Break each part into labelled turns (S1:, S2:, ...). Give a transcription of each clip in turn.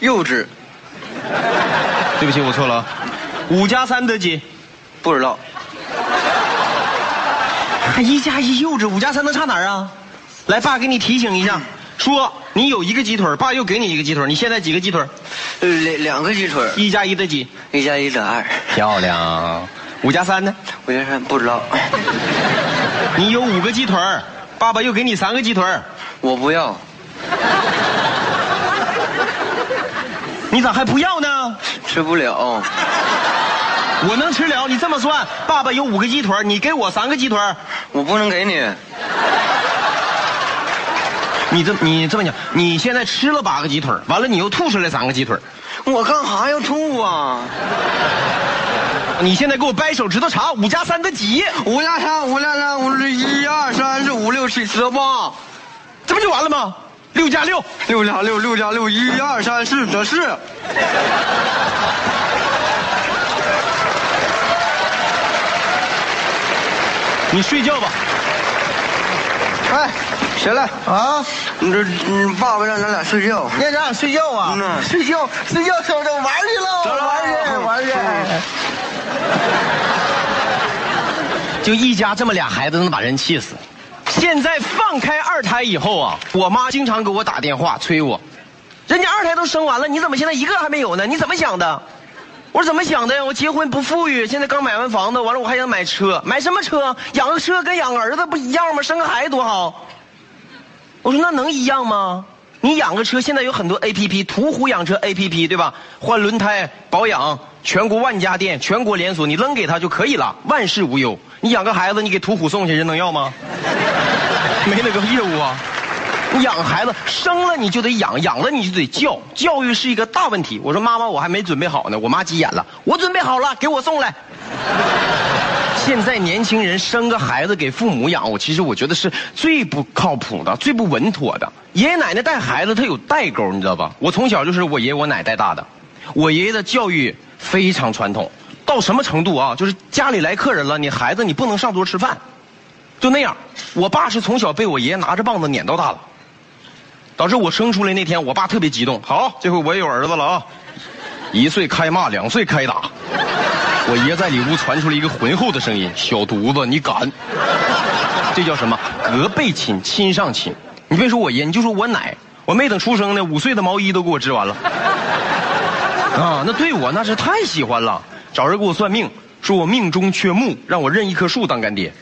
S1: 幼稚，
S2: 对不起，我错了。五加三得几？
S1: 不知道。
S2: 还一加一幼稚，五加三能差哪儿啊？来，爸给你提醒一下，说你有一个鸡腿，爸又给你一个鸡腿，你现在几个鸡腿？
S1: 呃，两两个鸡腿，
S2: 一加一得几？
S1: 一加一得二。
S2: 漂亮。五加三呢？
S1: 五加三不知道。
S2: 你有五个鸡腿，爸爸又给你三个鸡腿，
S1: 我不要。
S2: 你咋还不要呢？
S1: 吃不了。
S2: 我能吃了，你这么算，爸爸有五个鸡腿，你给我三个鸡腿，
S1: 我不能给你。
S2: 你这你这么讲，你现在吃了八个鸡腿，完了你又吐出来三个鸡腿，
S1: 我干哈要吐啊？
S2: 你现在给我掰手指头查五加三的几？
S1: 五加三，五加三，五是一二三四五六七十八，
S2: 这不就完了吗？六加六，
S1: 六加六，六加六，一二三四得四。
S2: 你睡觉吧。
S1: 哎，起来啊！你这，你爸爸让咱俩睡觉。
S3: 让咱俩睡觉啊？
S1: 嗯
S3: 睡觉，睡觉，走走，玩去喽！
S1: 走了
S3: 玩去，玩去。
S2: 就一家这么俩孩子，能把人气死。现在放开二胎以后啊，我妈经常给我打电话催我，人家二胎都生完了，你怎么现在一个还没有呢？你怎么想的？我说怎么想的呀？我结婚不富裕，现在刚买完房子，完了我还想买车，买什么车？养个车跟养儿子不一样吗？生个孩子多好。我说那能一样吗？你养个车，现在有很多 A P P，途虎养车 A P P 对吧？换轮胎、保养，全国万家店、全国连锁，你扔给他就可以了，万事无忧。你养个孩子，你给途虎送去，人能要吗？没那个业务啊。你养孩子，生了你就得养，养了你就得教，教育是一个大问题。我说妈妈，我还没准备好呢。我妈急眼了，我准备好了，给我送来。现在年轻人生个孩子给父母养，我其实我觉得是最不靠谱的、最不稳妥的。爷爷奶奶带孩子他有代沟，你知道吧？我从小就是我爷爷我奶带大的，我爷爷的教育非常传统，到什么程度啊？就是家里来客人了，你孩子你不能上桌吃饭，就那样。我爸是从小被我爷爷拿着棒子撵到大的。导致我生出来那天，我爸特别激动。好，这回我也有儿子了啊！一岁开骂，两岁开打。我爷在里屋传出了一个浑厚的声音：“小犊子，你敢？”这叫什么？隔辈亲，亲上亲。你别说我爷，你就说我奶，我没等出生呢，五岁的毛衣都给我织完了。啊，那对我那是太喜欢了。找人给我算命，说我命中缺木，让我认一棵树当干爹。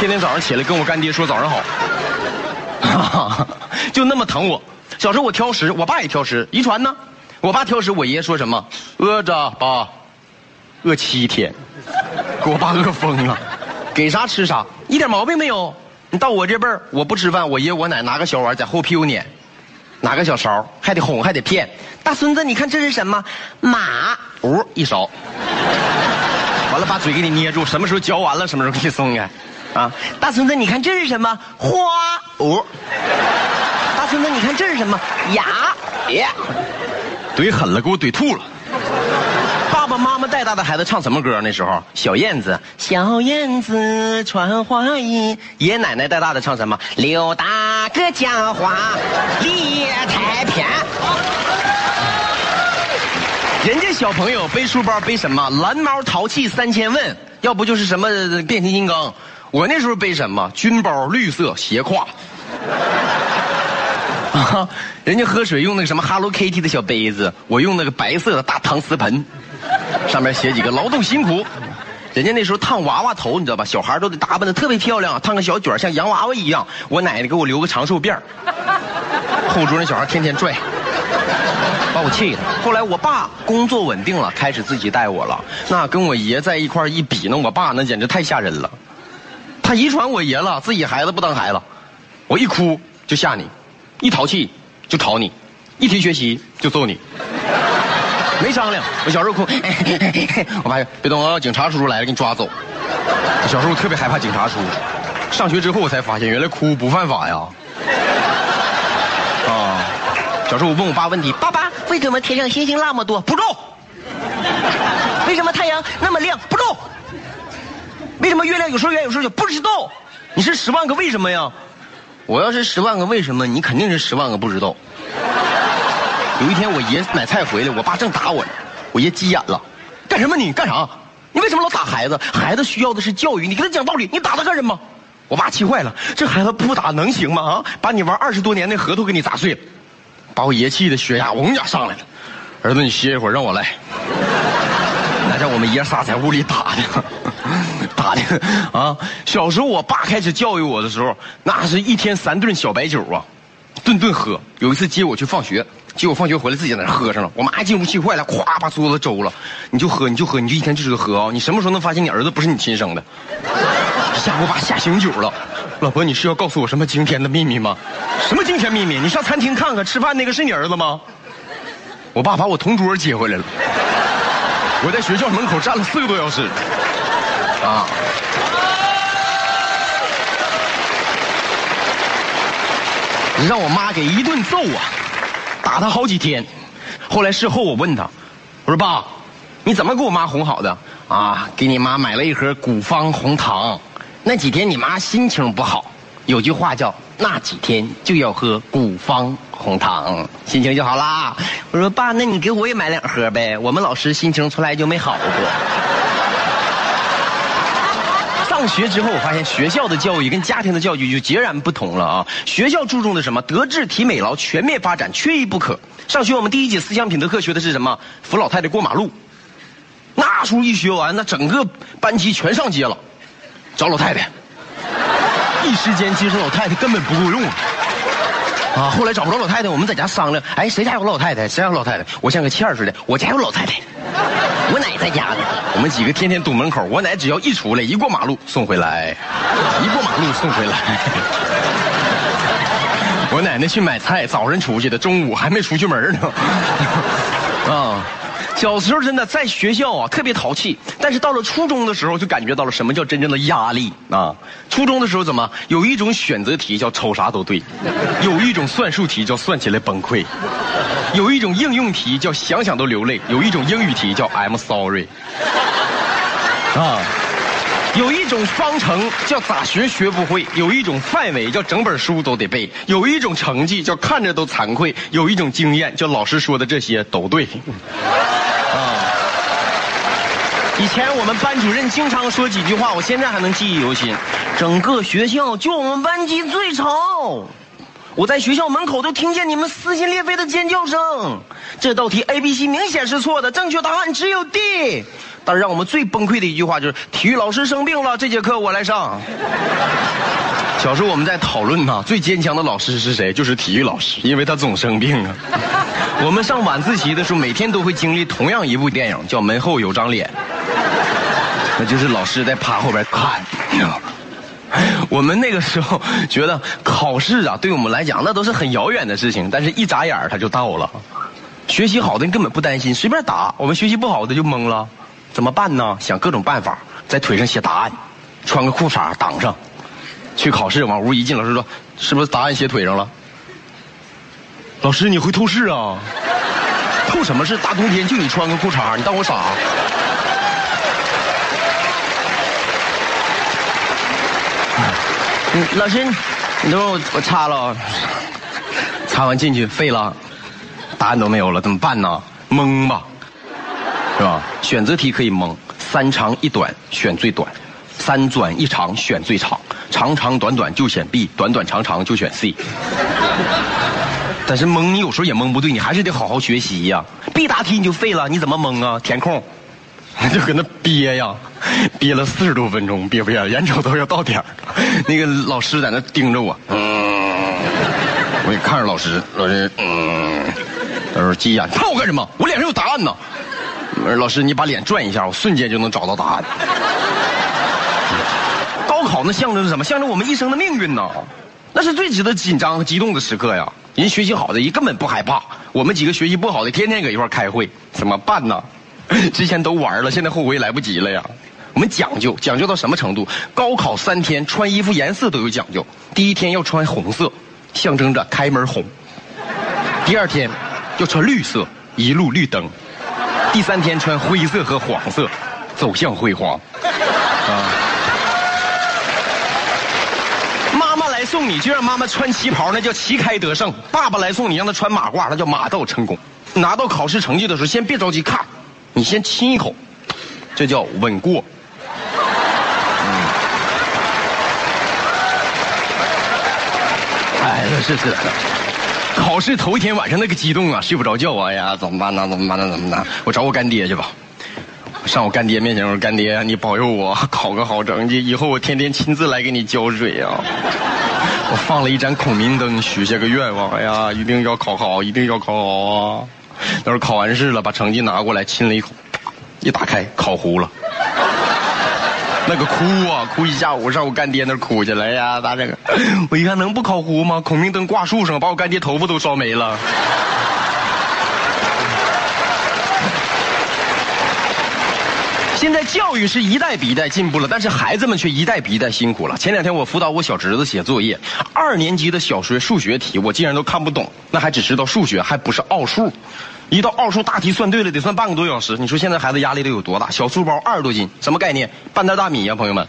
S2: 天天早上起来跟我干爹说早上好。就那么疼我。小时候我挑食，我爸也挑食，遗传呢。我爸挑食，我爷爷说什么？饿着爸，饿七天，给我爸饿疯了，给啥吃啥，一点毛病没有。你到我这辈儿，我不吃饭，我爷我奶拿个小碗在后屁股撵，拿个小勺，还得哄，还得骗。大孙子，你看这是什么？马，哦一勺，完了把嘴给你捏住，什么时候嚼完了，什么时候给你松开。啊，大孙子，你看这是什么？花，哦。大孙子，你看这是什么？牙，呀，怼狠了，给我怼吐了。爸爸妈妈带大的孩子唱什么歌？那时候小燕子，小燕子穿花衣。爷爷奶奶带大的唱什么？刘大哥讲话理太偏。人家小朋友背书包背什么？蓝猫淘气三千问，要不就是什么变形金刚。我那时候背什么？军包，绿色斜挎。啊，人家喝水用那个什么 Hello Kitty 的小杯子，我用那个白色的大搪瓷盆，上面写几个劳动辛苦。人家那时候烫娃娃头，你知道吧？小孩都得打扮的特别漂亮，烫个小卷像洋娃娃一样。我奶奶给我留个长寿辫后桌那小孩天天拽，把我气的。后来我爸工作稳定了，开始自己带我了。那跟我爷在一块一比，那我爸那简直太吓人了。他遗传我爷了，自己孩子不当孩子。我一哭就吓你，一淘气就吵你，一提学习就揍你，没商量。我小时候哭，我爸说别动啊，警察叔叔来了，给你抓走。小时候特别害怕警察叔叔，上学之后我才发现，原来哭不犯法呀。啊，小时候我问我爸问题，爸爸为什么天上星星那么多？不够。为什么太阳那么亮？不够。为什么月亮有时候圆有时候小？不知道。你是十万个为什么呀？我要是十万个为什么，你肯定是十万个不知道。有一天我爷买菜回来，我爸正打我呢，我爷急眼了，干什么你干啥？你为什么老打孩子？孩子需要的是教育，你跟他讲道理，你打他干什么？我爸气坏了，这孩子不打能行吗？啊，把你玩二十多年的核桃给你砸碎了，把我爷气的血压嗡家上来了。儿子，你歇一会儿，让我来。在我们爷仨在屋里打的，打的啊！小时候我爸开始教育我的时候，那是一天三顿小白酒啊，顿顿喝。有一次接我去放学，结果放学回来自己在那喝上了。我妈进屋气坏了，咵把桌子周了。你就喝，你就喝，你就一天就知道喝啊！你什么时候能发现你儿子不是你亲生的？吓我爸吓醒酒了。老婆，你是要告诉我什么惊天的秘密吗？什么惊天秘密？你上餐厅看看，吃饭那个是你儿子吗？我爸把我同桌接回来了。我在学校门口站了四个多小时，啊！让我妈给一顿揍啊，打他好几天。后来事后我问他，我说爸，你怎么给我妈哄好的？啊，给你妈买了一盒古方红糖。那几天你妈心情不好，有句话叫那几天就要喝古方红糖，心情就好啦。我说爸，那你给我也买两盒呗。我们老师心情从来就没好过。上学之后，我发现学校的教育跟家庭的教育就截然不同了啊！学校注重的什么？德智体美劳全面发展，缺一不可。上学我们第一节思想品德课学的是什么？扶老太太过马路。那时候一学完，那整个班级全上街了。找老太太，一时间接生老太太根本不够用啊！后来找不着老太太，我们在家商量，哎，谁家有老太太？谁家有老太太？我像个欠儿似的，我家有老太太，我奶在家呢。我们几个天天堵门口，我奶只要一出来，一过马路送回来，一过马路送回来。我奶奶去买菜，早上出去的，中午还没出去门呢。啊。小时候真的在学校啊特别淘气，但是到了初中的时候就感觉到了什么叫真正的压力啊！初中的时候怎么有一种选择题叫瞅啥都对，有一种算术题叫算起来崩溃，有一种应用题叫想想都流泪，有一种英语题叫 I'm sorry，啊。有一种方程叫咋学学不会，有一种范围叫整本书都得背，有一种成绩叫看着都惭愧，有一种经验叫老师说的这些都对。以前我们班主任经常说几句话，我现在还能记忆犹新。整个学校就我们班级最吵，我在学校门口都听见你们撕心裂肺的尖叫声。这道题 A、B、C 明显是错的，正确答案只有 D。但是让我们最崩溃的一句话就是体育老师生病了，这节课我来上。小时候我们在讨论呐，最坚强的老师是谁？就是体育老师，因为他总生病啊。我们上晚自习的时候，每天都会经历同样一部电影，叫《门后有张脸》，就是老师在趴后边看。我们那个时候觉得考试啊，对我们来讲那都是很遥远的事情，但是一眨眼他就到了。学习好的根本不担心，随便答；我们学习不好的就懵了。怎么办呢？想各种办法，在腿上写答案，穿个裤衩挡上，去考试。往屋一进，老师说：“是不是答案写腿上了？”老师，你会透视啊？透什么视？大冬天就你穿个裤衩，你当我傻？嗯，老师，你等会我我擦了，擦完进去废了，答案都没有了，怎么办呢？蒙吧。是吧？选择题可以蒙，三长一短选最短，三短一长选最长，长长短短就选 B，短短长长就选 C。但是蒙你有时候也蒙不对，你还是得好好学习呀。必答题你就废了，你怎么蒙啊？填空，就搁那憋呀，憋了四十多分钟，憋不憋？眼瞅都要到点儿，那个老师在那盯着我，嗯，我也看着老师，老师，嗯，他说急眼，看我干什么？我脸上有答案呢。老师，你把脸转一下，我瞬间就能找到答案。高考那象征是什么？象征我们一生的命运呢？那是最值得紧张和激动的时刻呀！人学习好的，人根本不害怕。我们几个学习不好的，天天搁一块开会，怎么办呢？之前都玩了，现在后悔来不及了呀！我们讲究，讲究到什么程度？高考三天，穿衣服颜色都有讲究。第一天要穿红色，象征着开门红；第二天要穿绿色，一路绿灯。第三天穿灰色和黄色，走向辉煌。啊！妈妈来送你，就让妈妈穿旗袍，那叫旗开得胜；爸爸来送你，让他穿马褂，那叫马到成功。拿到考试成绩的时候，先别着急看，你先亲一口，这叫稳过。哎，是是是，考试头一天晚上那个激动啊，睡不着觉啊，哎呀，怎么办呢？怎么办呢？怎么办？我找我干爹去吧。上我干爹面前，我说干爹，你保佑我考个好成绩，以后我天天亲自来给你浇水啊。我放了一盏孔明灯，许下个愿望，哎呀，一定要考好，一定要考好啊。等时候考完试了，把成绩拿过来亲了一口，一打开烤糊了。那个哭啊，哭一下午，上我干爹那哭去了哎呀！咋整？我一看能不烤糊吗？孔明灯挂树上，把我干爹头发都烧没了。现在教育是一代比一代进步了，但是孩子们却一代比一代辛苦了。前两天我辅导我小侄子写作业，二年级的小学数学题我竟然都看不懂，那还只知道数学，还不是奥数。一道奥数大题算对了，得算半个多小时。你说现在孩子压力得有多大？小书包二十多斤，什么概念？半袋大米呀，朋友们，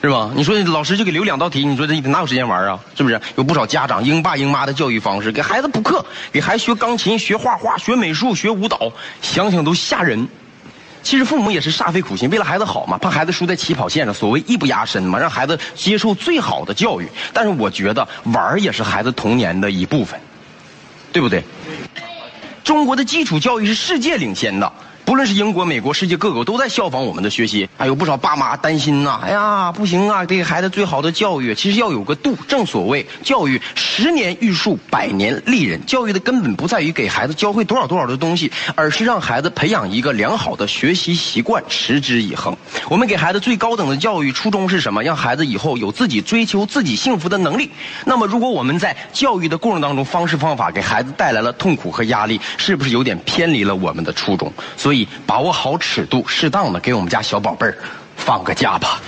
S2: 是吧？你说老师就给留两道题，你说这哪有时间玩啊？是不是？有不少家长英爸英妈的教育方式，给孩子补课，给孩子学钢琴、学画画、学美术、学舞蹈，想想都吓人。其实父母也是煞费苦心，为了孩子好嘛，怕孩子输在起跑线上，所谓艺不压身嘛，让孩子接受最好的教育。但是我觉得玩也是孩子童年的一部分，对不对？中国的基础教育是世界领先的，不论是英国、美国，世界各国都在效仿我们的学习。还有不少爸妈担心呐，哎呀，不行啊，给孩子最好的教育。其实要有个度，正所谓教育十年育树，百年立人。教育的根本不在于给孩子教会多少多少的东西，而是让孩子培养一个良好的学习习惯，持之以恒。我们给孩子最高等的教育初衷是什么？让孩子以后有自己追求自己幸福的能力。那么，如果我们在教育的过程当中，方式方法给孩子带来了痛苦和压力，是不是有点偏离了我们的初衷？所以把握好尺度，适当的给我们家小宝贝儿放个假吧。